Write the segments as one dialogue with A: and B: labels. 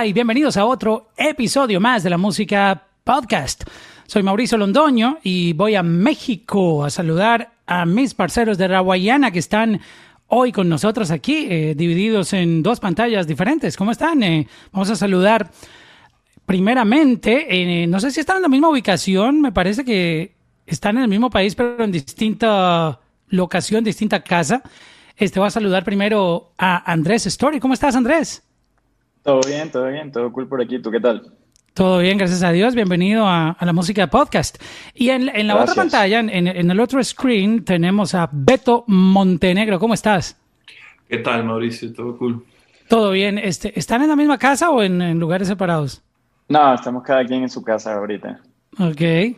A: Y bienvenidos a otro episodio más de la música podcast. Soy Mauricio Londoño y voy a México a saludar a mis parceros de Rawayana que están hoy con nosotros aquí, eh, divididos en dos pantallas diferentes. ¿Cómo están? Eh, vamos a saludar primeramente, eh, no sé si están en la misma ubicación, me parece que están en el mismo país, pero en distinta locación, distinta casa. Este va a saludar primero a Andrés Story. ¿Cómo estás, Andrés?
B: Todo bien, todo bien, todo cool por aquí. ¿Tú qué tal?
A: Todo bien, gracias a Dios. Bienvenido a, la música podcast. Y en, la otra pantalla, en, el otro screen, tenemos a Beto Montenegro. ¿Cómo estás?
C: ¿Qué tal, Mauricio? Todo cool.
A: Todo bien. Este, ¿Están en la misma casa o en, lugares separados?
B: No, estamos cada quien en su casa ahorita.
A: Ok.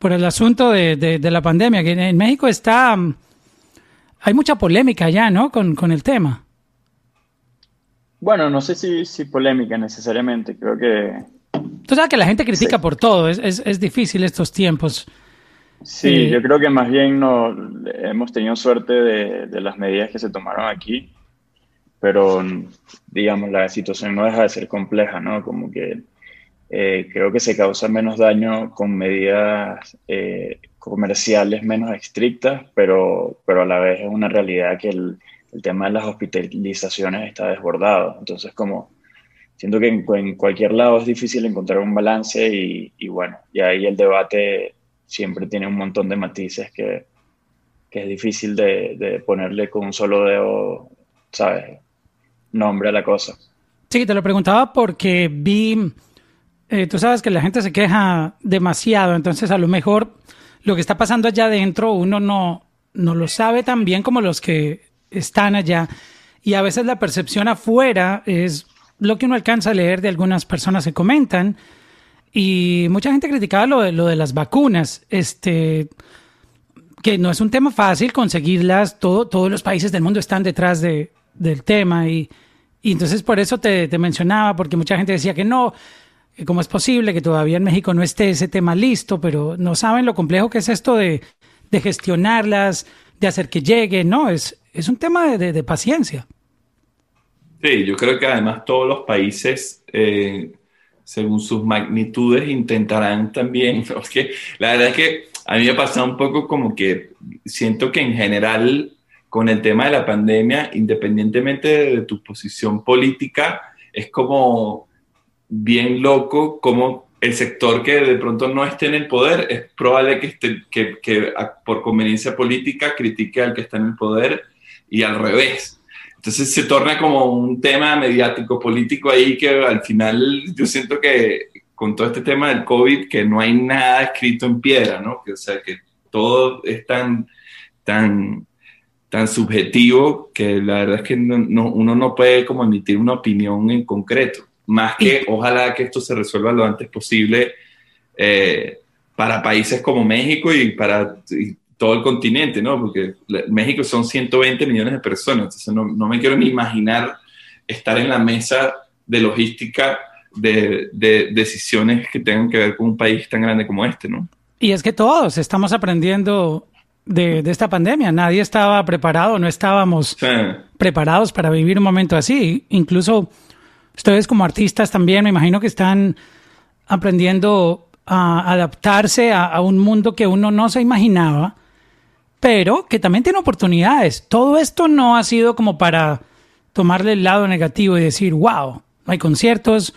A: Por el asunto de, la pandemia, que en México está... Hay mucha polémica ya, ¿no? Con, con el tema.
B: Bueno, no sé si, si polémica necesariamente, creo que...
A: Tú sabes que la gente critica por todo, es, es, es, difícil estos tiempos.
B: Sí, yo creo que más bien no, hemos tenido suerte de, de, las medidas que se tomaron aquí, pero digamos, la situación no deja de ser compleja, ¿no? Como que eh, creo que se causa menos daño con medidas eh, comerciales menos estrictas, pero, pero a la vez es una realidad que el, el tema de las hospitalizaciones está desbordado. Entonces, como siento que en, cualquier lado es difícil encontrar un balance y, bueno, y ahí el debate siempre tiene un montón de matices que, que es difícil de, ponerle con un solo dedo, ¿sabes? Nombre a la cosa.
A: Sí, te lo preguntaba porque vi, eh, tú sabes que la gente se queja demasiado, entonces a lo mejor lo que está pasando allá adentro uno no, no lo sabe tan bien como los que están allá. Y a veces la percepción afuera es lo que uno alcanza a leer de algunas personas que comentan. Y mucha gente criticaba lo de, lo de las vacunas, este, que no es un tema fácil conseguirlas. Todo, todos los países del mundo están detrás de, del tema. Y, y, entonces por eso te, te mencionaba, porque mucha gente decía que no, cómo es posible que todavía en México no esté ese tema listo, pero no saben lo complejo que es esto de, de gestionarlas, de hacer que llegue, ¿no? Es, es un tema de, paciencia.
C: Sí, yo creo que además todos los países, eh, según sus magnitudes, intentarán también, porque la verdad es que a mí me ha pasado un poco como que siento que en general con el tema de la pandemia, independientemente de tu posición política, es como bien loco como el sector que de pronto no esté en el poder, es probable que, esté, que, que por conveniencia política critique al que está en el poder y al revés. Entonces se torna como un tema mediático político ahí que al final yo siento que con todo este tema del COVID que no hay nada escrito en piedra, ¿no? Que, o sea, que todo es tan, tan, tan subjetivo que la verdad es que no, uno no puede como emitir una opinión en concreto, más que ojalá que esto se resuelva lo antes posible eh, para países como México y para todo el continente, ¿no? Porque México son 120 millones de personas, entonces no, no me quiero ni imaginar estar en la mesa de logística de, de, decisiones que tengan que ver con un país tan grande como este, ¿no?
A: Y es que todos estamos aprendiendo de, de esta pandemia. Nadie estaba preparado, no estábamos preparados para vivir un momento así. Incluso ustedes como artistas también, me imagino que están aprendiendo a adaptarse a, a un mundo que uno no se imaginaba pero que también tiene oportunidades. Todo esto no ha sido como para tomarle el lado negativo y decir, wow, no hay conciertos,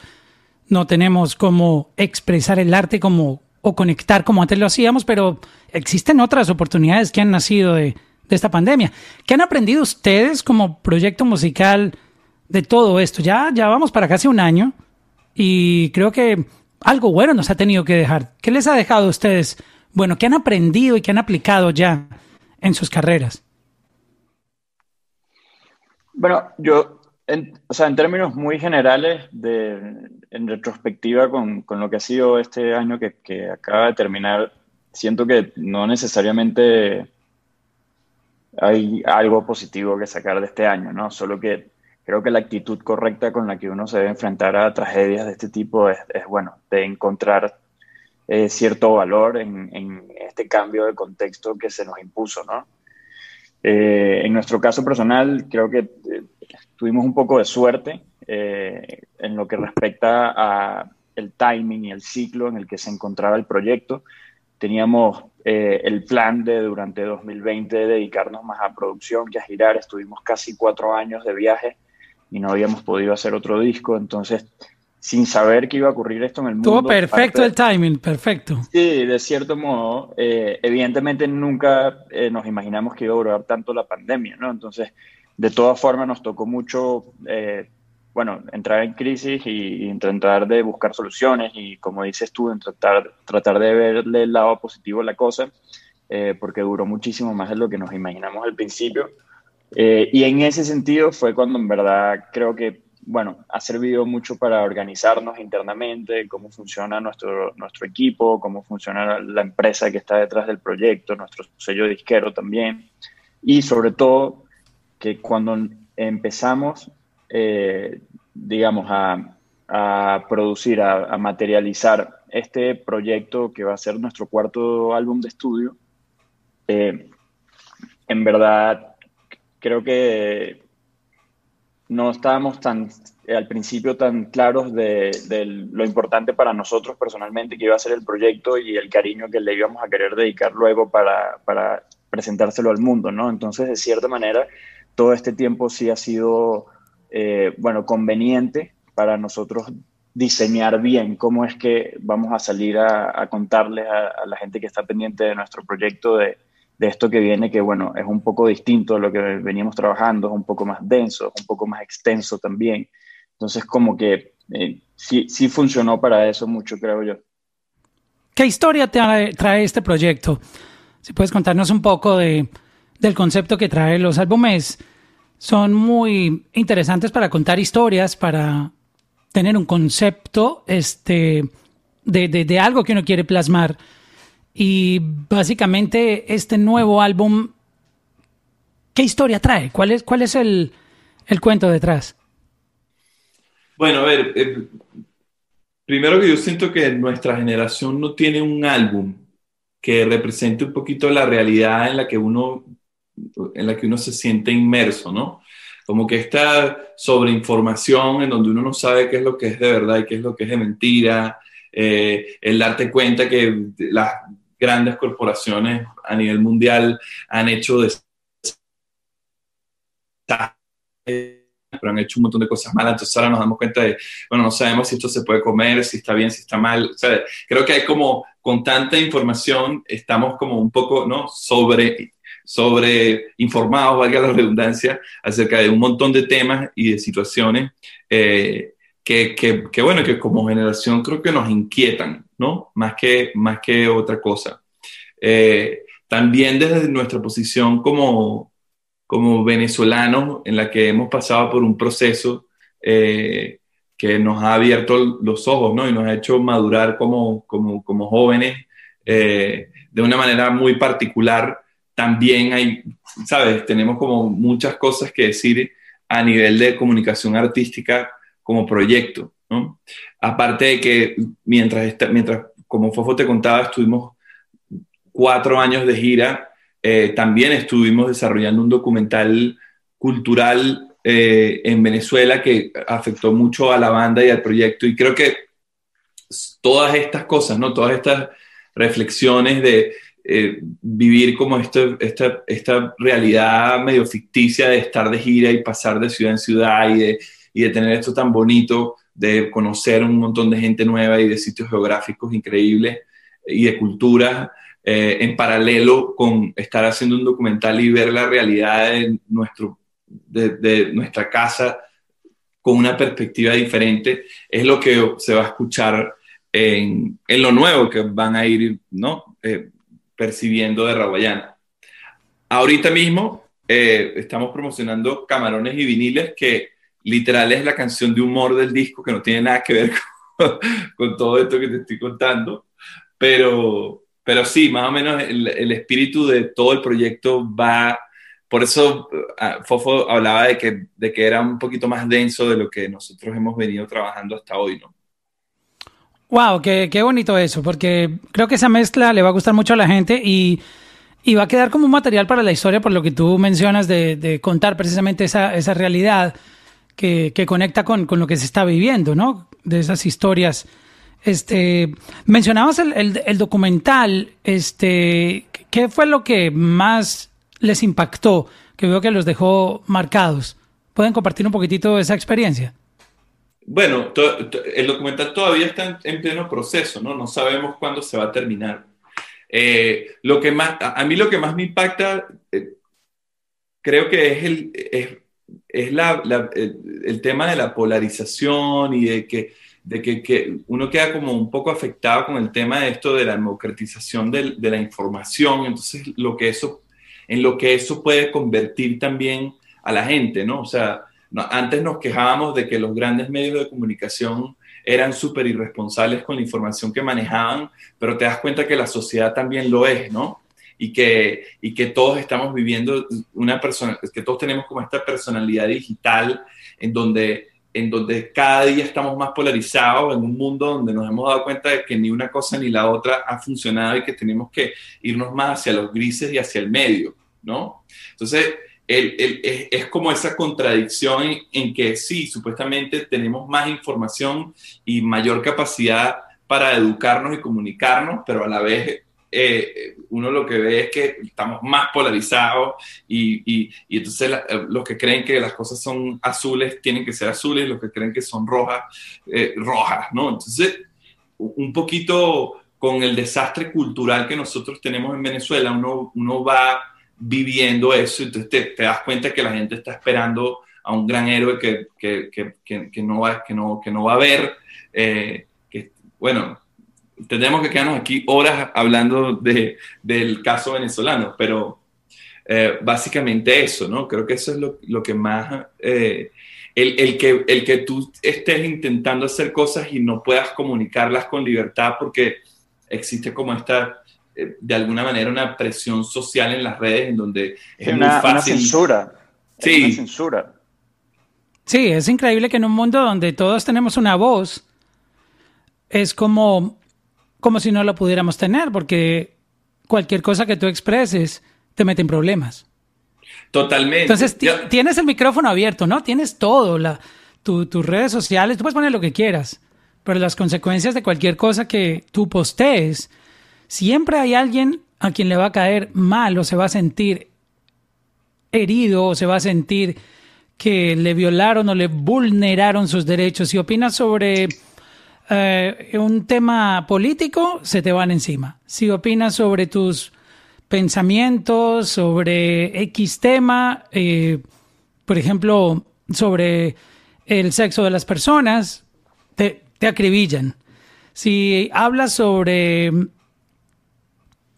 A: no tenemos cómo expresar el arte como o conectar como antes lo hacíamos, pero existen otras oportunidades que han nacido de, esta pandemia. ¿Qué han aprendido ustedes como proyecto musical de todo esto? Ya, ya vamos para casi un año y creo que algo bueno nos ha tenido que dejar. ¿Qué les ha dejado a ustedes? Bueno, ¿qué han aprendido y qué han aplicado ya en sus carreras?
B: Bueno, yo, en, o sea, en términos muy generales, de, en retrospectiva con, con, lo que ha sido este año que, que, acaba de terminar, siento que no necesariamente hay algo positivo que sacar de este año, ¿no? Solo que creo que la actitud correcta con la que uno se debe enfrentar a tragedias de este tipo es, es bueno, de encontrar eh, cierto valor en, este cambio de contexto que se nos impuso, ¿no? Eh, en nuestro caso personal, creo que eh, tuvimos un poco de suerte en lo que respecta a el timing y el ciclo en el que se encontraba el proyecto. Teníamos el plan de durante 2020 dedicarnos más a producción que a girar. Estuvimos casi cuatro años de viaje y no habíamos podido hacer otro disco. Entonces, sin saber que iba a ocurrir esto en el mundo.
A: Estuvo perfecto el timing, perfecto.
B: Sí, de cierto modo. Eh, evidentemente nunca eh, nos imaginamos que iba a durar tanto la pandemia, ¿no? Entonces, de todas formas nos tocó mucho, eh, bueno, entrar en crisis y, intentar de buscar soluciones y, como dices tú, tratar, tratar de verle el lado positivo a la cosa, porque duró muchísimo más de lo que nos imaginamos al principio. y en ese sentido fue cuando en verdad creo que bueno, ha servido mucho para organizarnos internamente, cómo funciona nuestro, nuestro equipo, cómo funciona la empresa que está detrás del proyecto, nuestro sello disquero también. Y sobre todo, que cuando empezamos, eh, digamos, a, producir, a, materializar este proyecto que va a ser nuestro cuarto álbum de estudio, eh, en verdad creo que no estábamos tan eh, al principio tan claros de, lo importante para nosotros personalmente que iba a ser el proyecto y el cariño que le íbamos a querer dedicar luego para, presentárselo al mundo, ¿no? Entonces, de cierta manera, todo este tiempo sí ha sido, eh, bueno, conveniente para nosotros diseñar bien cómo es que vamos a salir a, contarles a, la gente que está pendiente de nuestro proyecto de, de esto que viene, que bueno, es un poco distinto a lo que veníamos trabajando, es un poco más denso, un poco más extenso también. Entonces, como que eh, sí, sí funcionó para eso mucho, creo yo.
A: ¿Qué historia te trae este proyecto? Si puedes contarnos un poco de, del concepto que trae los álbumes. Son muy interesantes para contar historias, para tener un concepto este, de, de, de algo que uno quiere plasmar. Y básicamente este nuevo álbum, ¿qué historia trae? ¿Cuál es, cuál es el, cuento detrás?
C: Bueno, a ver, eh, primero que yo siento que nuestra generación no tiene un álbum que represente un poquito la realidad en la que uno, en la que uno se siente inmerso, ¿no? Como que esta sobreinformación en donde uno no sabe qué es lo que es de verdad y qué es lo que es de mentira, eh, el darte cuenta que las grandes corporaciones a nivel mundial han hecho de pero han hecho un montón de cosas malas, entonces ahora nos damos cuenta de, bueno, no sabemos si esto se puede comer, si está bien, si está mal, o sea, creo que hay como, con tanta información, estamos como un poco, ¿no? Sobre, sobre informados, valga la redundancia, acerca de un montón de temas y de situaciones eh, que, que, que, bueno, que como generación creo que nos inquietan, ¿no? Más que, más que otra cosa. Eh, también desde nuestra posición como, como venezolanos, en la que hemos pasado por un proceso eh, que nos ha abierto los ojos, ¿no? Y nos ha hecho madurar como, como, como jóvenes eh, de una manera muy particular. También hay, ¿sabes? Tenemos como muchas cosas que decir a nivel de comunicación artística como proyecto. Aparte de que mientras, mientras como Fofo te contaba, estuvimos cuatro años de gira, eh, también estuvimos desarrollando un documental cultural eh, en Venezuela que afectó mucho a la banda y al proyecto. Y creo que todas estas cosas, ¿no? todas estas reflexiones de eh, vivir como esta, esta realidad medio ficticia de estar de gira y pasar de ciudad en ciudad y de, y de tener esto tan bonito, de conocer un montón de gente nueva y de sitios geográficos increíbles y de culturas, eh, en paralelo con estar haciendo un documental y ver la realidad de, nuestro, de, nuestra casa con una perspectiva diferente, es lo que se va a escuchar en, en lo nuevo que van a ir ¿no? Eh, percibiendo de Raguayana. Ahorita mismo eh, estamos promocionando camarones y viniles que literal es la canción de humor del disco que no tiene nada que ver con, todo esto que te estoy contando, pero, pero sí, más o menos el, espíritu de todo el proyecto va, por eso ah, Fofo hablaba de que, de que era un poquito más denso de lo que nosotros hemos venido trabajando hasta hoy, ¿no?
A: Wow, qué, qué bonito eso, porque creo que esa mezcla le va a gustar mucho a la gente y, y va a quedar como un material para la historia por lo que tú mencionas de, de contar precisamente esa, esa realidad que, conecta con, lo que se está viviendo, ¿no? De esas historias. Este, mencionabas el, documental, este, ¿qué fue lo que más les impactó? Que veo que los dejó marcados. ¿Pueden compartir un poquitito esa experiencia?
C: Bueno, el documental todavía está en, pleno proceso, ¿no? No sabemos cuándo se va a terminar. Eh, lo que más, a mí lo que más me impacta, eh, creo que es el, la, el, tema de la polarización y de que, de que, uno queda como un poco afectado con el tema de esto de la democratización de, de la información, entonces lo que eso, en lo que eso puede convertir también a la gente, ¿no? O sea, antes nos quejábamos de que los grandes medios de comunicación eran súper irresponsables con la información que manejaban, pero te das cuenta que la sociedad también lo es, ¿no? Y que, y que todos estamos viviendo una persona, que todos tenemos como esta personalidad digital en donde, en donde cada día estamos más polarizados en un mundo donde nos hemos dado cuenta de que ni una cosa ni la otra ha funcionado y que tenemos que irnos más hacia los grises y hacia el medio, ¿no? Entonces, el, el, es, es, como esa contradicción en, en que sí, supuestamente tenemos más información y mayor capacidad para educarnos y comunicarnos, pero a la vez eh, uno lo que ve es que estamos más polarizados y, entonces eh, los que creen que las cosas son azules tienen que ser azules, los que creen que son rojas, eh, rojas, ¿no? Entonces, un poquito con el desastre cultural que nosotros tenemos en Venezuela, uno, uno va viviendo eso, entonces te, das cuenta que la gente está esperando a un gran héroe que, que, no, va, que, no, que no va a ver, que, bueno, tendríamos que quedarnos aquí horas hablando de, del caso venezolano, pero eh, básicamente eso, ¿no? Creo que eso es lo, lo que más... Eh, el, el, que, el que tú estés intentando hacer cosas y no puedas comunicarlas con libertad porque existe como esta, eh, de alguna manera, una presión social en las redes en donde es
B: muy fácil. Una censura.
A: Sí.
B: Una censura.
A: Sí, es increíble que en un mundo donde todos tenemos una voz, es como como si no lo pudiéramos tener, porque cualquier cosa que tú expreses te mete en problemas.
C: Totalmente.
A: Entonces, tienes el micrófono abierto, ¿no? Tienes todo, la, tus redes sociales, tú puedes poner lo que quieras, pero las consecuencias de cualquier cosa que tú postees, siempre hay alguien a quien le va a caer mal o se va a sentir herido o se va a sentir que le violaron o le vulneraron sus derechos. Si opinas sobre eh, un tema político, se te van encima. Si opinas sobre tus pensamientos, sobre X tema, eh, por ejemplo, sobre el sexo de las personas, te, te acribillan. Si hablas sobre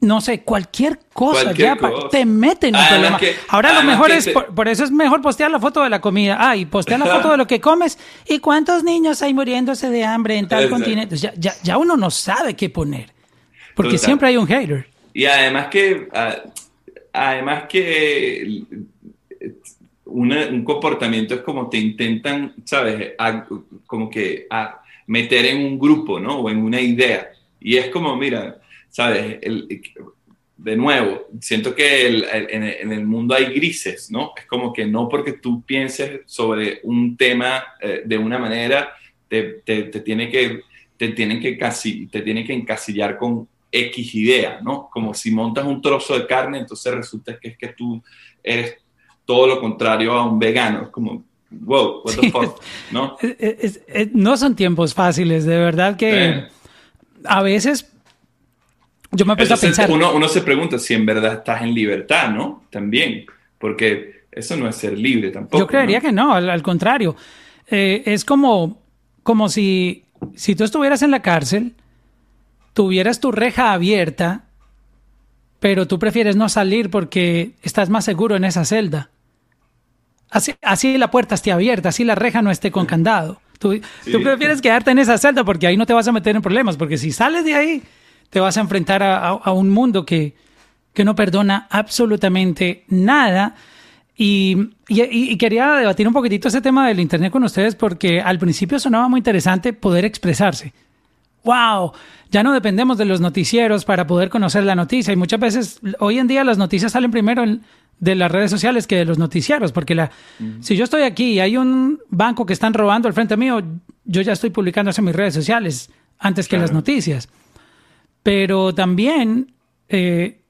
A: no sé, cualquier cosa, ya te meten en un problema. Ahora lo mejor es, por, eso es mejor postear la foto de la comida. Ah, y postear la foto de lo que comes. ¿Y cuántos niños hay muriéndose de hambre en tal continente? Ya, ya, ya, uno no sabe qué poner. Porque siempre hay un hater.
C: Y además que, ah, además que un comportamiento es como te intentan, ¿sabes? como que a meter en un grupo, ¿no? O en una idea. Y es como, mira, ¿sabes? de nuevo, siento que en, el mundo hay grises, ¿no? Es como que no porque tú pienses sobre un tema eh, de una manera, te, te, tiene que, te, tienen que casi, te tienen que encasillar con X idea, ¿no? Como si montas un trozo de carne, entonces resulta que es que tú eres todo lo contrario a un vegano. Es como, wow, what the fuck, ¿no?
A: no son tiempos fáciles, de verdad que a veces yo me empecé a pensar.
C: Uno, uno, se pregunta si en verdad estás en libertad, ¿no? También, porque eso no es ser libre tampoco.
A: Yo creería que no, al, contrario. Eh, es como, como si, si tú estuvieras en la cárcel, tuvieras tu reja abierta, pero tú prefieres no salir porque estás más seguro en esa celda. Así, así la puerta esté abierta, así la reja no esté con candado. Tú, tú prefieres quedarte en esa celda porque ahí no te vas a meter en problemas, porque si sales de ahí te vas a enfrentar a, un mundo que, no perdona absolutamente nada. Y, quería debatir un poquitito ese tema del Internet con ustedes porque al principio sonaba muy interesante poder expresarse. wow, ya no dependemos de los noticieros para poder conocer la noticia. Y muchas veces, hoy en día las noticias salen primero de las redes sociales que de los noticieros, porque la, si yo estoy aquí y hay un banco que están robando al frente mío, yo ya estoy publicando eso en mis redes sociales antes que las noticias. Pero también eh,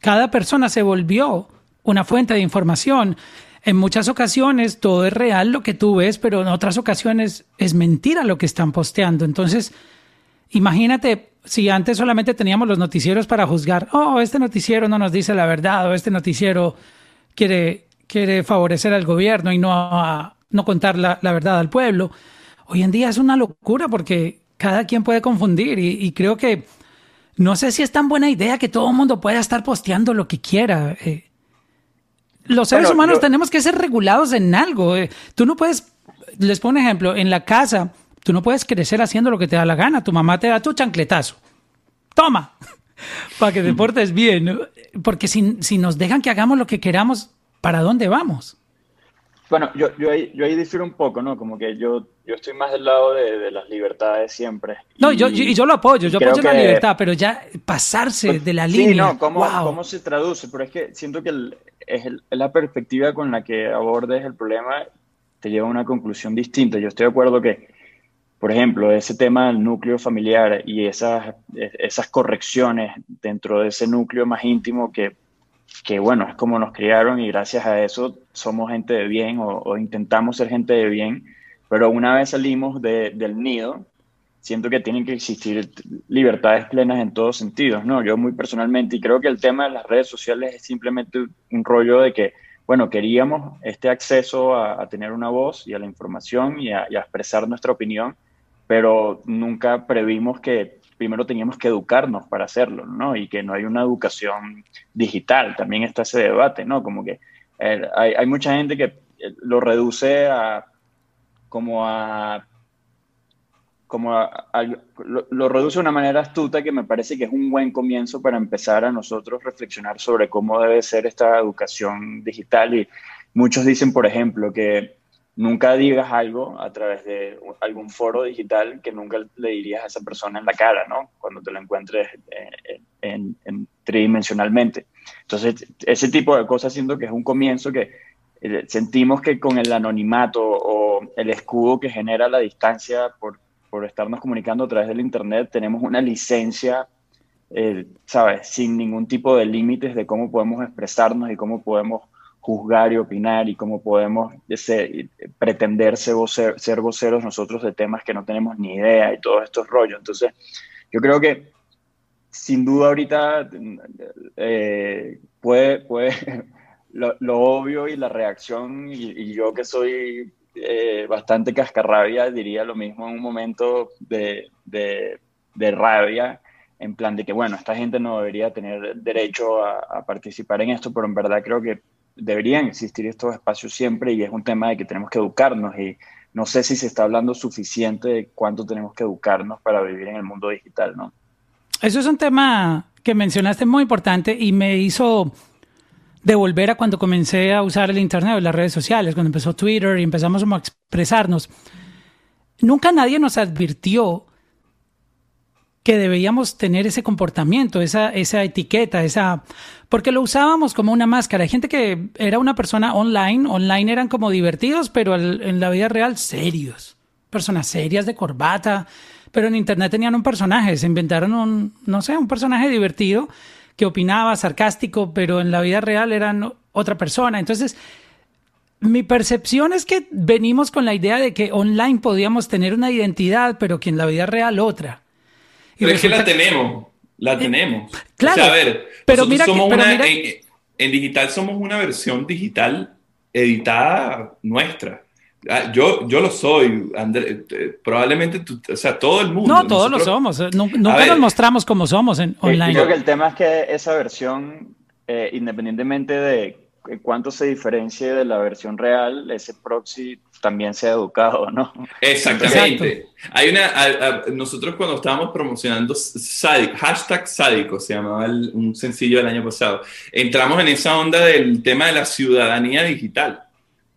A: cada persona se volvió una fuente de información. En muchas ocasiones todo es real lo que tú ves, pero en otras ocasiones es mentira lo que están posteando. Entonces, imagínate si antes solamente teníamos los noticieros para juzgar, oh, este noticiero no nos dice la verdad o este noticiero quiere, quiere favorecer al gobierno y no, no contar la, verdad al pueblo. Hoy en día es una locura porque cada quien puede confundir y, creo que no sé si es tan buena idea que todo el mundo pueda estar posteando lo que quiera. Eh, los seres humanos tenemos que ser regulados en algo. Eh. Tú no puedes, les pongo un ejemplo, en la casa, tú no puedes crecer haciendo lo que te da la gana. Tu mamá te da tu chancletazo. Toma, para que te portes bien. Porque si, si nos dejan que hagamos lo que queramos, ¿para dónde vamos?
B: Bueno, yo, yo, ahí, yo ahí difiero un poco, ¿no? Como que yo, yo estoy más del lado de, las libertades siempre.
A: No, y yo, yo, lo apoyo, yo apoyo la libertad, pero ya pasarse pues, de la línea. Sí, no,
B: ¿cómo, ¿cómo se traduce? Pero es que siento que el, es, la perspectiva con la que abordes el problema te lleva a una conclusión distinta. Yo estoy de acuerdo que, por ejemplo, ese tema del núcleo familiar y esas, esas correcciones dentro de ese núcleo más íntimo que, que, bueno, es como nos criaron y gracias a eso somos gente de bien o, intentamos ser gente de bien, pero una vez salimos del nido, siento que tienen que existir libertades plenas en todos sentidos, ¿no? Yo muy personalmente, y creo que el tema de las redes sociales es simplemente un rollo de que, bueno, queríamos este acceso a, tener una voz y a la información y a, expresar nuestra opinión, pero nunca previmos que primero teníamos que educarnos para hacerlo, ¿no? Y que no hay una educación digital, también está ese debate, ¿no? Como que eh, hay, mucha gente que eh, lo reduce a como a como lo, reduce de una manera astuta que me parece que es un buen comienzo para empezar a nosotros reflexionar sobre cómo debe ser esta educación digital. Y muchos dicen, por ejemplo, que nunca digas algo a través de algún foro digital que nunca le dirías a esa persona en la cara, ¿no? Cuando te lo encuentres eh, en, tridimensionalmente. Entonces, ese tipo de cosas siento que es un comienzo que eh, sentimos que con el anonimato o el escudo que genera la distancia por por estarnos comunicando a través del Internet, tenemos una licencia, eh, ¿sabes? Sin ningún tipo de límites de cómo podemos expresarnos y cómo podemos juzgar y opinar y cómo podemos pretender ser, voceros nosotros de temas que no tenemos ni idea y todos estos rollos. Entonces, yo creo que sin duda ahorita eh, puede, puede lo, obvio y la reacción y yo que soy eh, bastante cascarrabia, diría lo mismo en un momento de, de, rabia, en plan de que, bueno, esta gente no debería tener derecho a, participar en esto, pero en verdad creo que deberían existir estos espacios siempre y es un tema de que tenemos que educarnos y no sé si se está hablando suficiente de cuánto tenemos que educarnos para vivir en el mundo digital, ¿no?
A: Eso es un tema que mencionaste muy importante y me hizo de volver a cuando comencé a usar el Internet o las redes sociales, cuando empezó Twitter y empezamos a expresarnos. Nunca nadie nos advirtió que debíamos tener ese comportamiento, esa, esa etiqueta, esa... Porque lo usábamos como una máscara. Hay gente que era una persona online, online eran como divertidos, pero en la vida real serios. Personas serias de corbata, pero en Internet tenían un personaje, se inventaron un, no sé, un personaje divertido que opinaba, sarcástico, pero en la vida real eran otra persona. Entonces, mi percepción es que venimos con la idea de que online podíamos tener una identidad, pero que en la vida real otra.
C: Pero es que la tenemos, la eh, tenemos.
A: Claro. a ver, pero mira,
C: en digital somos una versión digital editada nuestra. Ah, yo, yo lo soy, André, eh, probablemente, o sea, todo el mundo.
A: No, todos lo somos. Eh, nunca nos mostramos como somos en online.
B: Creo que el tema es que esa versión, eh, independientemente de cuánto se diferencie de la versión real, ese proxy también se ha educado, ¿no?
C: Exactamente. Hay una, nosotros cuando estábamos promocionando sádico, hashtag sádico, se llamaba un sencillo del año pasado, entramos en esa onda del tema de la ciudadanía digital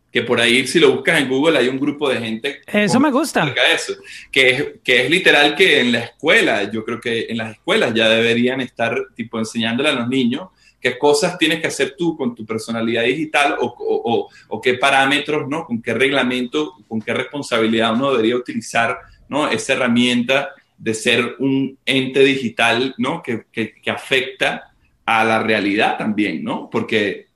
C: que por ahí si lo buscas en Google hay un grupo de gente.
A: Eso me gusta.
C: Eso, que, es, que es literal que en la escuela, yo creo que en las escuelas ya deberían estar tipo enseñándole a los niños qué cosas tienes que hacer tú con tu personalidad digital o, o, o, qué parámetros, ¿no? Con qué reglamento, con qué responsabilidad uno debería utilizar, ¿no? Esa herramienta de ser un ente digital, ¿no? Que, que, que afecta a la realidad también, ¿no? Porque,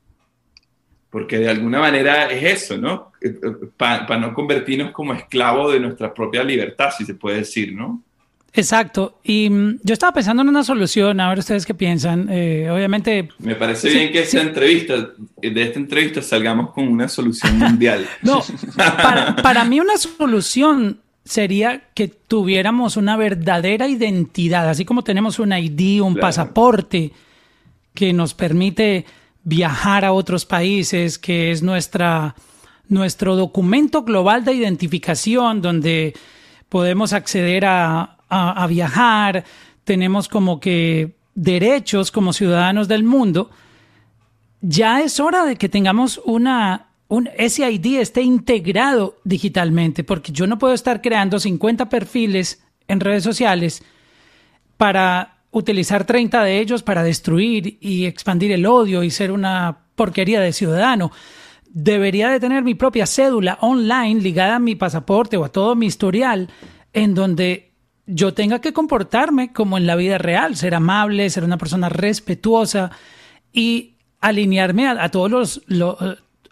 C: porque de alguna manera es eso, ¿no? Eh, eh, Para no convertirnos como esclavos de nuestra propia libertad, si se puede decir, ¿no?
A: Exacto. Y mm, yo estaba pensando en una solución, a ver ustedes qué piensan. Eh, obviamente...
C: Me parece bien que esta entrevista, de esta entrevista salgamos con una solución mundial.
A: no, para, para mí una solución sería que tuviéramos una verdadera identidad, así como tenemos un ID, un pasaporte que nos permite viajar a otros países, que es nuestra, nuestro documento global de identificación, donde podemos acceder a, a, viajar, tenemos como que derechos como ciudadanos del mundo, ya es hora de que tengamos una, un, ese ID esté integrado digitalmente, porque yo no puedo estar creando 50 perfiles en redes sociales para utilizar 30 de ellos para destruir y expandir el odio y ser una porquería de ciudadano. Debería de tener mi propia cédula online ligada a mi pasaporte o a todo mi historial en donde yo tenga que comportarme como en la vida real, ser amable, ser una persona respetuosa y alinearme a, todos los,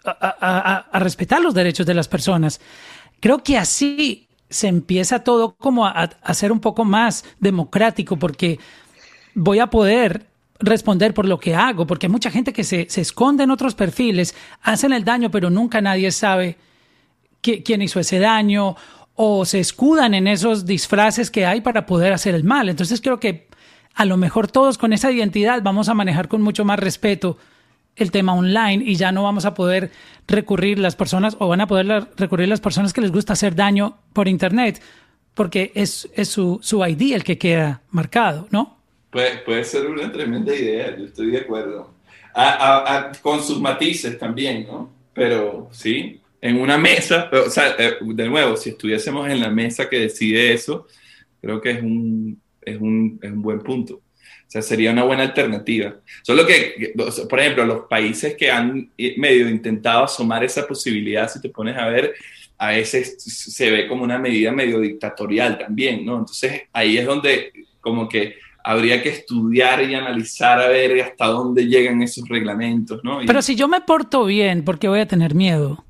A: a, respetar los derechos de las personas. Creo que así se empieza todo como a, ser un poco más democrático porque voy a poder responder por lo que hago, porque hay mucha gente que se, se esconde en otros perfiles, hacen el daño, pero nunca nadie sabe quién hizo ese daño o se escudan en esos disfraces que hay para poder hacer el mal. Entonces creo que a lo mejor todos con esa identidad vamos a manejar con mucho más respeto el tema online y ya no vamos a poder recurrir las personas o van a poder recurrir las personas que les gusta hacer daño por internet porque es, es su, su ID el que queda marcado, ¿no?
C: Puede, puede ser una tremenda idea, yo estoy de acuerdo. con sus matices también, ¿no? Pero sí, en una mesa, o sea, eh, de nuevo, si estuviésemos en la mesa que decide eso, creo que es un, es un, es un buen punto. O sea, sería una buena alternativa. Solo que, por ejemplo, los países que han medio intentado asomar esa posibilidad, si te pones a ver, a veces se ve como una medida medio dictatorial también, ¿no? Entonces ahí es donde como que habría que estudiar y analizar a ver hasta dónde llegan esos reglamentos, ¿no?
A: Pero si yo me porto bien, ¿por qué voy a tener miedo?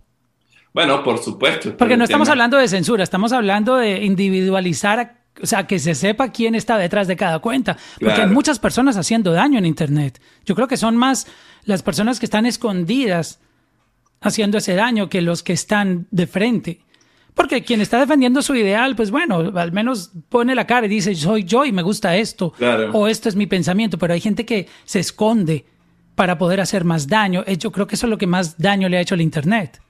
C: Bueno, por supuesto.
A: Porque no estamos hablando de censura, estamos hablando de individualizar, o sea, que se sepa quién está detrás de cada cuenta. Porque hay muchas personas haciendo daño en Internet. Yo creo que son más las personas que están escondidas haciendo ese daño que los que están de frente. Porque quien está defendiendo su ideal, pues bueno, al menos pone la cara y dice, soy yo y me gusta esto. O esto es mi pensamiento. Pero hay gente que se esconde para poder hacer más daño. Eh, yo creo que eso es lo que más daño le ha hecho al Internet.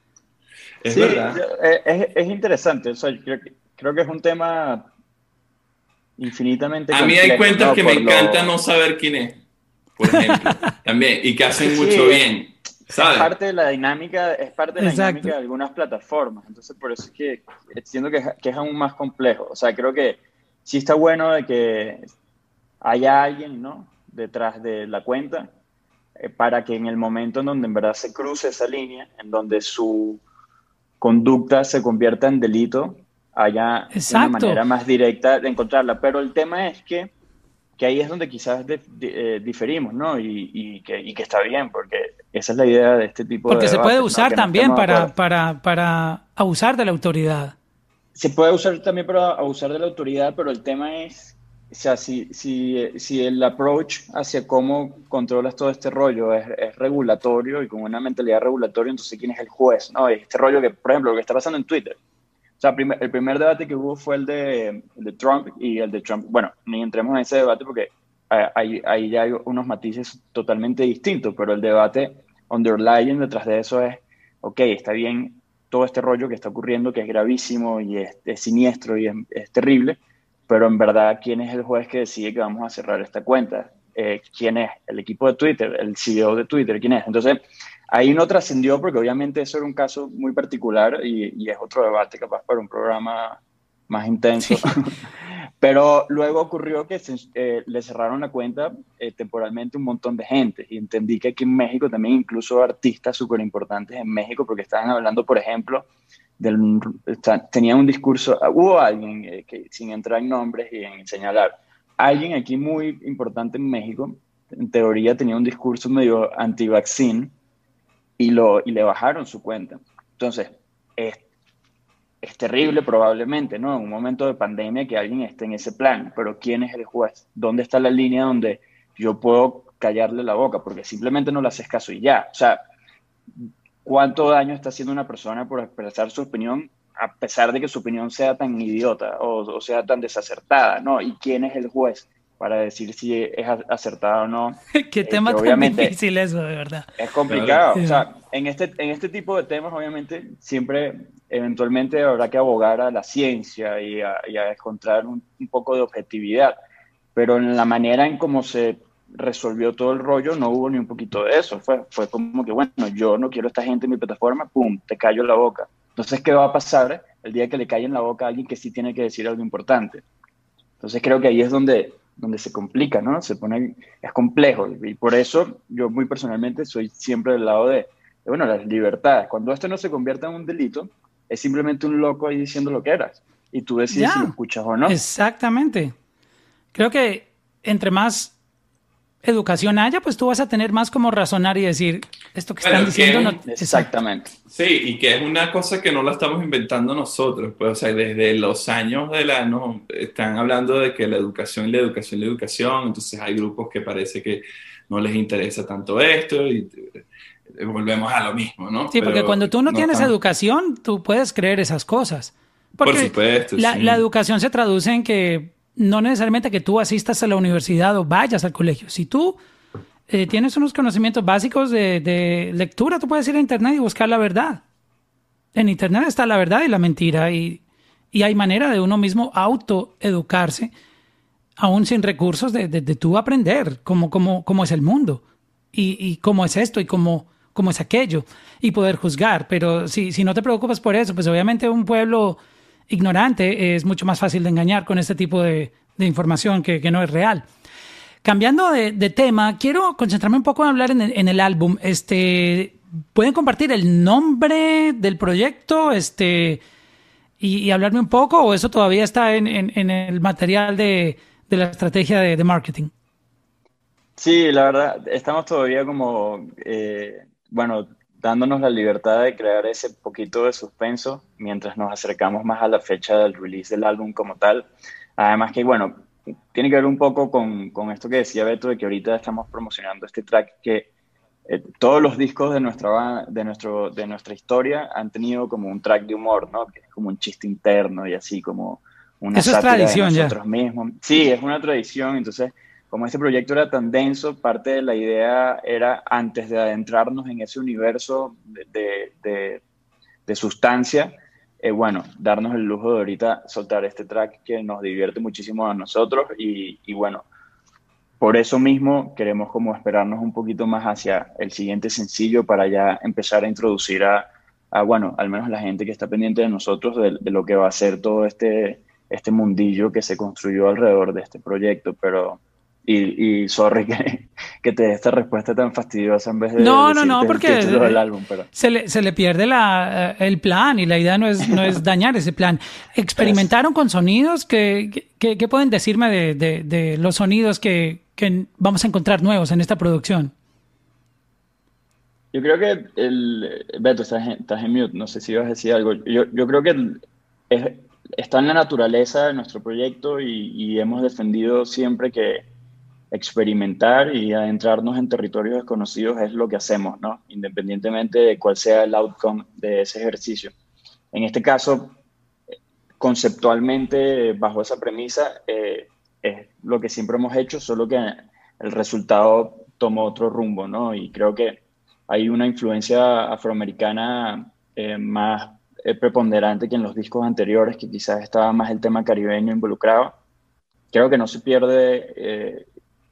B: Es sí, eh, Es, interesante. creo, que, es un tema infinitamente.
C: A mí hay cuentas que me encanta no saber quién es, por ejemplo, también, y que hacen mucho bien.
B: Es parte de la dinámica, es parte de la dinámica de algunas plataformas. Entonces, por eso es que entiendo que, que, es aún más complejo. O sea, creo que sí está bueno de que haya alguien, ¿no? Detrás de la cuenta, eh, para que en el momento en donde en verdad se cruce esa línea, en donde su conducta se convierta en delito, haya una manera más directa de encontrarla. Pero el tema es que, que ahí es donde quizás eh, diferimos, ¿no? Y, que, y, que, está bien, porque esa es la idea de este tipo
A: de... Porque se puede usar también para, para, para abusar de la autoridad.
B: Se puede usar también para abusar de la autoridad, pero el tema es o sea, si, si, si, el approach hacia cómo controlas todo este rollo es, regulatorio y con una mentalidad regulatoria, entonces ¿quién es el juez? ¿no? Este rollo que, por ejemplo, lo que está pasando en Twitter. O sea, el primer debate que hubo fue el de, Trump y el de Trump, bueno, ni entremos en ese debate porque ahí, ahí ya hay unos matices totalmente distintos, pero el debate underlying detrás de eso es, ok, está bien todo este rollo que está ocurriendo, que es gravísimo y es, es siniestro y es terrible, pero en verdad, ¿quién es el juez que decide que vamos a cerrar esta cuenta? eh, quién es, el equipo de Twitter, el CEO de Twitter, quién es. Entonces, ahí no trascendió porque obviamente eso era un caso muy particular y, es otro debate capaz para un programa más intenso. Pero luego ocurrió que eh, le cerraron la cuenta eh, temporalmente un montón de gente y entendí que aquí en México también incluso artistas súper importantes en México porque estaban hablando, por ejemplo, del, tenían un discurso, hubo alguien, eh, que, sin entrar en nombres y en señalar, alguien aquí muy importante en México, en teoría tenía un discurso medio anti-vaccine y, lo, y le bajaron su cuenta. Entonces, es, es terrible probablemente, ¿no? En un momento de pandemia que alguien esté en ese plan, pero ¿quién es el juez? ¿Dónde está la línea donde yo puedo callarle la boca? Porque simplemente no le haces caso y ya. O sea, ¿cuánto daño está haciendo una persona por expresar su opinión a pesar de que su opinión sea tan idiota o, sea tan desacertada, ¿no? ¿Y quién es el juez para decir si es acertada o no?
A: Qué tema tan difícil eso, de verdad.
B: Es complicado. O sea, en este, en este tipo de temas, obviamente, siempre, eventualmente habrá que abogar a la ciencia y a, encontrar un, poco de objetividad. Pero en la manera en cómo se resolvió todo el rollo, no hubo ni un poquito de eso. Fue, fue como que, bueno, yo no quiero a esta gente en mi plataforma, pum, te callo la boca. Entonces, ¿qué va a pasar el día que le cae en la boca a alguien que sí tiene que decir algo importante? Entonces, creo que ahí es donde, donde se complica, ¿no? Se pone, es complejo. Y por eso yo muy personalmente soy siempre del lado de, bueno, las libertades. Cuando esto no se convierta en un delito, es simplemente un loco ahí diciendo lo que eras. Y tú decides si lo escuchas o no.
A: Exactamente. Creo que entre más educación haya, pues tú vas a tener más como razonar y decir, esto que están diciendo no...
B: Exactamente.
C: Sí, y que es una cosa que no la estamos inventando nosotros, pues, o sea, desde los años de la, no, están hablando de que la educación la educación y la educación, entonces hay grupos que parece que no les interesa tanto esto y eh, volvemos a lo mismo, ¿no?
A: Sí, porque cuando tú no, tienes educación, tú puedes creer esas cosas. Porque Por supuesto. La, la educación se traduce en que no necesariamente que tú asistas a la universidad o vayas al colegio. Si tú eh, tienes unos conocimientos básicos de, lectura, tú puedes ir a Internet y buscar la verdad. En Internet está la verdad y la mentira y, hay manera de uno mismo autoeducarse, aún sin recursos, de, de, tú aprender cómo, cómo, cómo, es el mundo y, cómo es esto y cómo, cómo es aquello y poder juzgar. Pero si, si no te preocupas por eso, pues obviamente un pueblo ignorante es mucho más fácil de engañar con este tipo de, información que, no es real. Cambiando de, tema, quiero concentrarme un poco en hablar en el, álbum. Este, ¿Pueden compartir el nombre del proyecto este, y, hablarme un poco o eso todavía está en, el material de, la estrategia de, marketing?
B: Sí, la verdad, estamos todavía como, eh, bueno, dándonos la libertad de crear ese poquito de suspenso mientras nos acercamos más a la fecha del release del álbum como tal. Además que, bueno, tiene que ver un poco con, con esto que decía Beto, de que ahorita estamos promocionando este track que eh, todos los discos de nuestra, de, nuestro, de nuestra historia han tenido como un track de humor, ¿no? Que es como un chiste interno y así como una
A: Eso es tradición de nosotros
B: mismos. Sí, es una tradición, entonces como este proyecto era tan denso, parte de la idea era, antes de adentrarnos en ese universo de, sustancia, eh, bueno, darnos el lujo de ahorita soltar este track que nos divierte muchísimo a nosotros y, bueno, por eso mismo queremos como esperarnos un poquito más hacia el siguiente sencillo para ya empezar a introducir a, bueno, al menos la gente que está pendiente de nosotros, de, de, lo que va a ser todo este, este mundillo que se construyó alrededor de este proyecto, pero y, y sorry que, que, te dé esta respuesta tan fastidiosa en vez de
A: no no no porque del álbum, pero... se, le, se le pierde la, eh, el plan y la idea no es no es dañar ese plan. Experimentaron con sonidos que, que, pueden decirme de, de, de los sonidos que, que, vamos a encontrar nuevos en esta producción
B: yo creo que el Beto estás en, estás en mute no sé si ibas a decir algo. Yo, yo creo que es, está en la naturaleza de nuestro proyecto y, y hemos defendido siempre que experimentar y adentrarnos en territorios desconocidos es lo que hacemos, ¿no? Independientemente de cuál sea el outcome de ese ejercicio. En este caso, conceptualmente, bajo esa premisa, eh, es lo que siempre hemos hecho, solo que el resultado tomó otro rumbo, ¿no? Y creo que hay una influencia afroamericana eh, más eh, preponderante que en los discos anteriores, que quizás estaba más el tema caribeño involucrado. Creo que no se pierde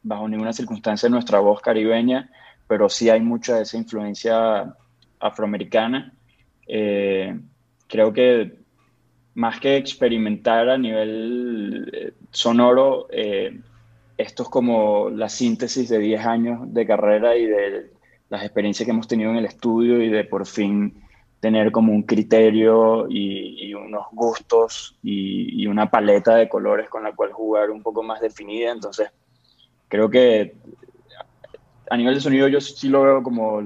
B: bajo ninguna circunstancia nuestra voz caribeña, pero sí hay mucha de esa influencia afroamericana. Eh, creo que más que experimentar a nivel eh, sonoro, eh, esto es como la síntesis de 10 años de carrera y de las experiencias que hemos tenido en el estudio y de por fin tener como un criterio y, unos gustos y, una paleta de colores con la cual jugar un poco más definida. Entonces, creo que a nivel de sonido yo sí lo veo como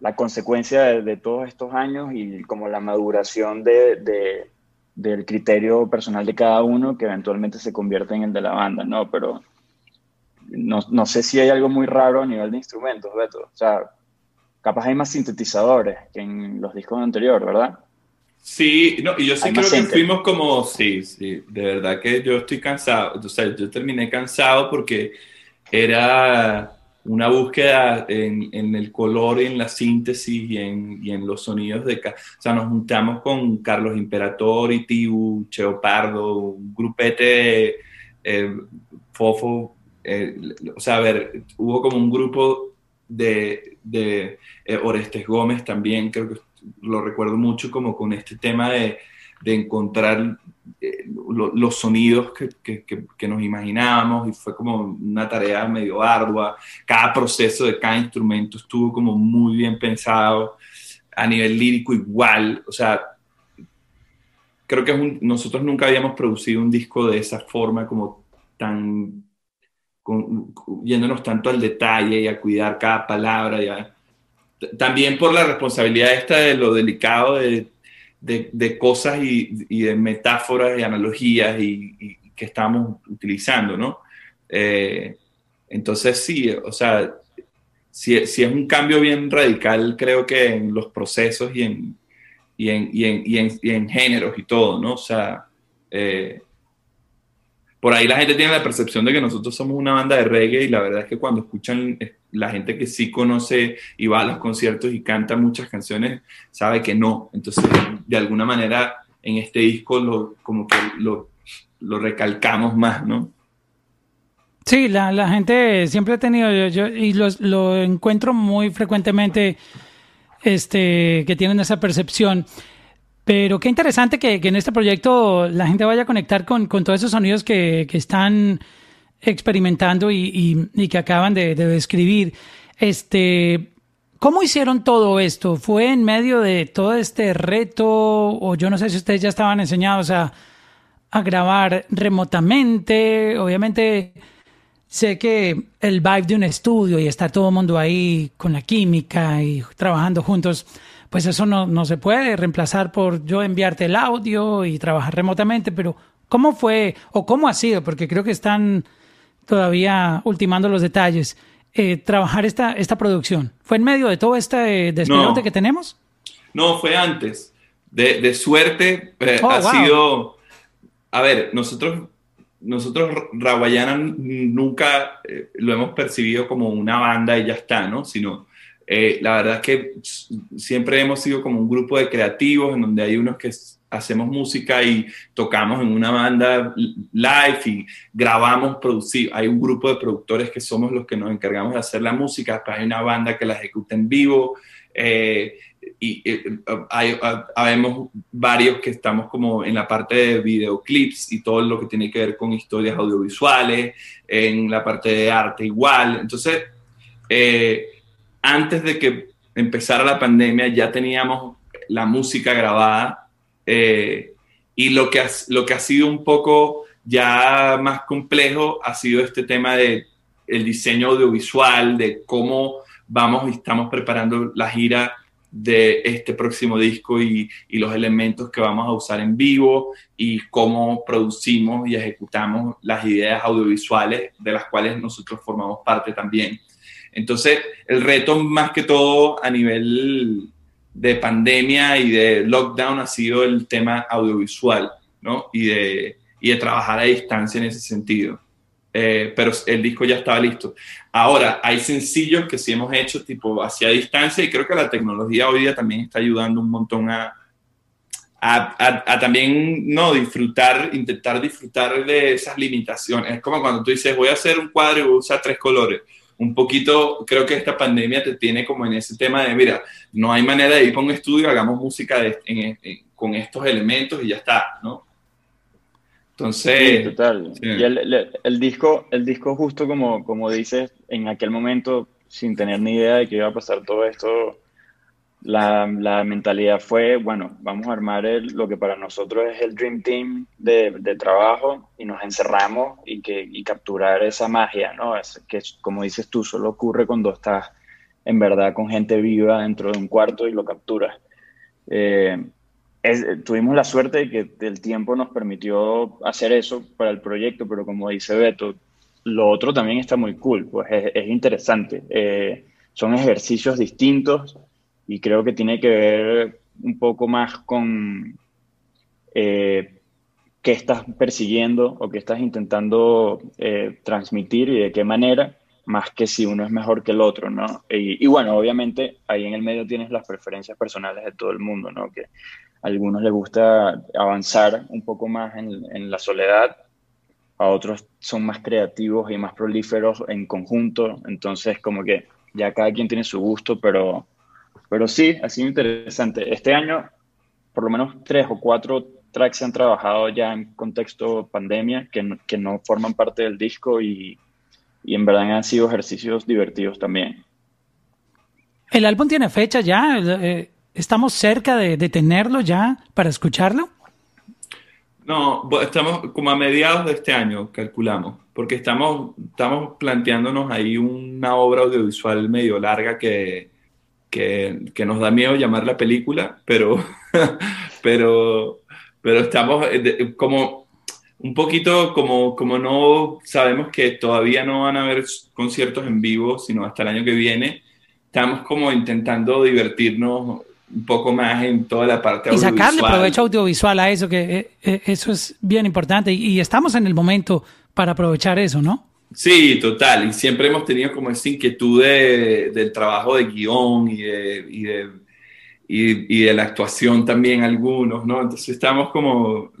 B: la consecuencia de, todos estos años y como la maduración de, del criterio personal de cada uno que eventualmente se convierte en el de la banda, ¿no? Pero no, no sé si hay algo muy raro a nivel de instrumentos, Beto. O sea, capaz hay más sintetizadores que en los discos anteriores, ¿verdad?
C: Sí, no, y yo sí creo que fuimos como, sí, sí, de verdad que yo estoy cansado, o sea, yo terminé cansado porque era una búsqueda en, en el color, en la síntesis y en, y en, los sonidos de... O sea, nos juntamos con Carlos Imperator, Tibu, Cheo Pardo, un grupete, eh, Fofo, eh, o sea, a ver, hubo como un grupo de, de eh, Orestes Gómez también, creo que lo recuerdo mucho como con este tema de, de encontrar eh, los sonidos que, que, que, nos imaginábamos y fue como una tarea medio ardua. Cada proceso de cada instrumento estuvo como muy bien pensado, a nivel lírico igual, o sea, creo que nosotros nunca habíamos producido un disco de esa forma como tan yéndonos tanto al detalle y a cuidar cada palabra. Ya. También por la responsabilidad esta de lo delicado de, de, cosas y, y, de metáforas y analogías y, que estamos utilizando, ¿no? Eh, entonces sí, o sea, si, si, es un cambio bien radical, creo que en los procesos y en, y en, en, en géneros y todo, ¿no? O sea, eh, por ahí la gente tiene la percepción de que nosotros somos una banda de reggae y la verdad es que cuando escuchan la gente que sí conoce y va a los conciertos y canta muchas canciones, sabe que no. Entonces, de alguna manera, en este disco lo, como que lo, lo recalcamos más, ¿no?
A: Sí, la, la gente siempre ha tenido, yo, y lo, lo encuentro muy frecuentemente, este, que tienen esa percepción. Pero qué interesante que, en este proyecto la gente vaya a conectar con, todos esos sonidos que, están experimentando y, que acaban de, describir. Este, ¿Cómo hicieron todo esto? ¿Fue en medio de todo este reto? O yo no sé si ustedes ya estaban enseñados a, a grabar remotamente. Obviamente sé que el vibe de un estudio y está todo el mundo ahí con la química y trabajando juntos pues eso no, no se puede reemplazar por yo enviarte el audio y trabajar remotamente, pero ¿cómo fue o cómo ha sido? Porque creo que están todavía ultimando los detalles. Eh, trabajar esta, esta producción? ¿Fue en medio de todo este despelote que tenemos?
C: No, fue antes. De, de suerte eh, oh, ha sido... A ver, nosotros, nosotros Rawayana nunca eh, lo hemos percibido como una banda y ya está, ¿no? Sino eh, la verdad es que siempre hemos sido como un grupo de creativos en donde hay unos que hacemos música y tocamos en una banda live y grabamos, producimos. Hay un grupo de productores que somos los que nos encargamos de hacer la música, después hay una banda que la ejecuta en vivo. Eh, y eh, hay, habemos varios que estamos como en la parte de videoclips y todo lo que tiene que ver con historias audiovisuales, en la parte de arte igual. Entonces, eh, antes de que empezara la pandemia ya teníamos la música grabada eh, y lo que, ha, lo que ha sido un poco ya más complejo ha sido este tema de el diseño audiovisual, de cómo vamos y estamos preparando la gira de este próximo disco y, y, los elementos que vamos a usar en vivo y cómo producimos y ejecutamos las ideas audiovisuales de las cuales nosotros formamos parte también. Entonces, el reto más que todo a nivel de pandemia y de lockdown ha sido el tema audiovisual, ¿no? Y de, y de trabajar a distancia en ese sentido. Eh, pero el disco ya estaba listo. Ahora, hay sencillos que sí hemos hecho tipo hacia distancia y creo que la tecnología hoy día también está ayudando un montón a, a, también no disfrutar, intentar disfrutar de esas limitaciones. Es como cuando tú dices, voy a hacer un cuadro y voy a usar tres colores. Un poquito, creo que esta pandemia te tiene como en ese tema de, mira, no hay manera de ir para un estudio, hagamos música con estos elementos y ya está, ¿no?
B: Entonces... total. Y el, disco, el disco justo como, como dices, en aquel momento, sin tener ni idea de que iba a pasar todo esto, la, mentalidad fue, bueno, vamos a armar lo que para nosotros es el Dream Team de, trabajo y nos encerramos y, que, capturar esa magia, ¿no? Es, que como dices tú, solo ocurre cuando estás en verdad con gente viva dentro de un cuarto y lo capturas. Eh, tuvimos la suerte de que el tiempo nos permitió hacer eso para el proyecto, pero como dice Beto, lo otro también está muy cool, pues es, interesante. Eh, son ejercicios distintos y creo que tiene que ver un poco más con eh, qué estás persiguiendo o qué estás intentando eh, transmitir y de qué manera, más que si uno es mejor que el otro, ¿no? Y, bueno, obviamente ahí en el medio tienes las preferencias personales de todo el mundo, ¿no? Que a algunos les gusta avanzar un poco más en, en la soledad, a otros son más creativos y más prolíferos en conjunto, entonces como que ya cada quien tiene su gusto, pero pero sí, ha sido interesante. Este año, por lo menos tres o cuatro tracks se han trabajado ya en contexto pandemia, que no, que no forman parte del disco y, y, en verdad han sido ejercicios divertidos también.
A: ¿El álbum tiene fecha ya? Eh, ¿Estamos cerca de, de tenerlo ya para escucharlo?
C: No, estamos como a mediados de este año, calculamos, porque estamos, estamos planteándonos ahí una obra audiovisual medio larga que, que, que, nos da miedo llamar la película, pero, pero, pero estamos eh, como un poquito como, como no sabemos que todavía no van a haber conciertos en vivo, sino hasta el año que viene, estamos como intentando divertirnos un poco más en toda la parte
A: audiovisual. Y sacarle provecho audiovisual a eso, que eh, eh, eso es bien importante. Y estamos en el momento para aprovechar eso, ¿no?
C: Sí, total. Y siempre hemos tenido como esa inquietud del trabajo de guion y de, y de, de la actuación también algunos, ¿no? Entonces estamos como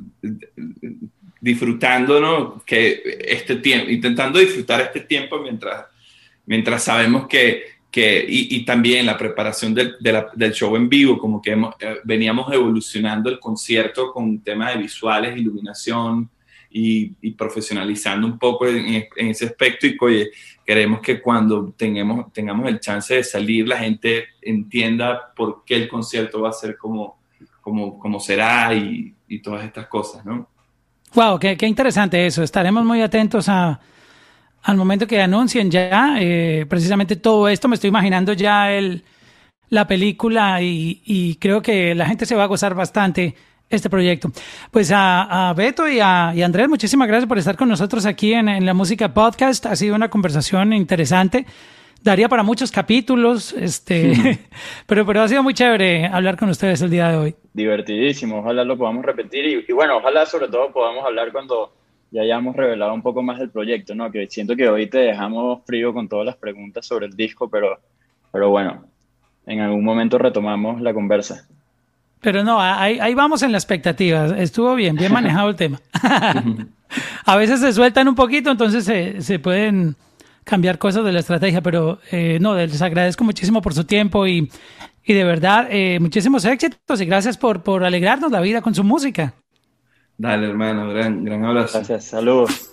C: disfrutando, ¿no? Que este tiempo, intentando disfrutar este tiempo mientras, mientras sabemos que, que y, también la preparación del, del, show en vivo, como que eh, veníamos evolucionando el concierto con temas de visuales, iluminación, y, profesionalizando un poco en, ese aspecto y oye, queremos que cuando tengamos, tengamos el chance de salir la gente entienda por qué el concierto va a ser como, como, como será y, y todas estas cosas, ¿no?
A: Wow, qué, qué interesante eso. Estaremos muy atentos a, al momento que anuncien ya eh, precisamente todo esto. Me estoy imaginando ya el, la película y, y, creo que la gente se va a gozar bastante este proyecto. Pues a, Beto y a y Andrés, muchísimas gracias por estar con nosotros aquí en, la música podcast. Ha sido una conversación interesante. Daría para muchos capítulos, este, pero, pero ha sido muy chévere hablar con ustedes el día de hoy.
B: Divertidísimo, ojalá lo podamos repetir y, bueno, ojalá sobre todo podamos hablar cuando ya hayamos revelado un poco más del proyecto, ¿no? Que siento que hoy te dejamos frío con todas las preguntas sobre el disco, pero, pero bueno, en algún momento retomamos la conversa.
A: Pero no, ahí, ahí vamos en la expectativa. Estuvo bien, bien manejado el tema. a veces se sueltan un poquito, entonces se, se pueden cambiar cosas de la estrategia, pero eh, no, les agradezco muchísimo por su tiempo y, y de verdad, eh, muchísimos éxitos y gracias por, por alegrarnos la vida con su música.
C: Dale, hermano, gran, gran abrazo.
B: Gracias, saludos.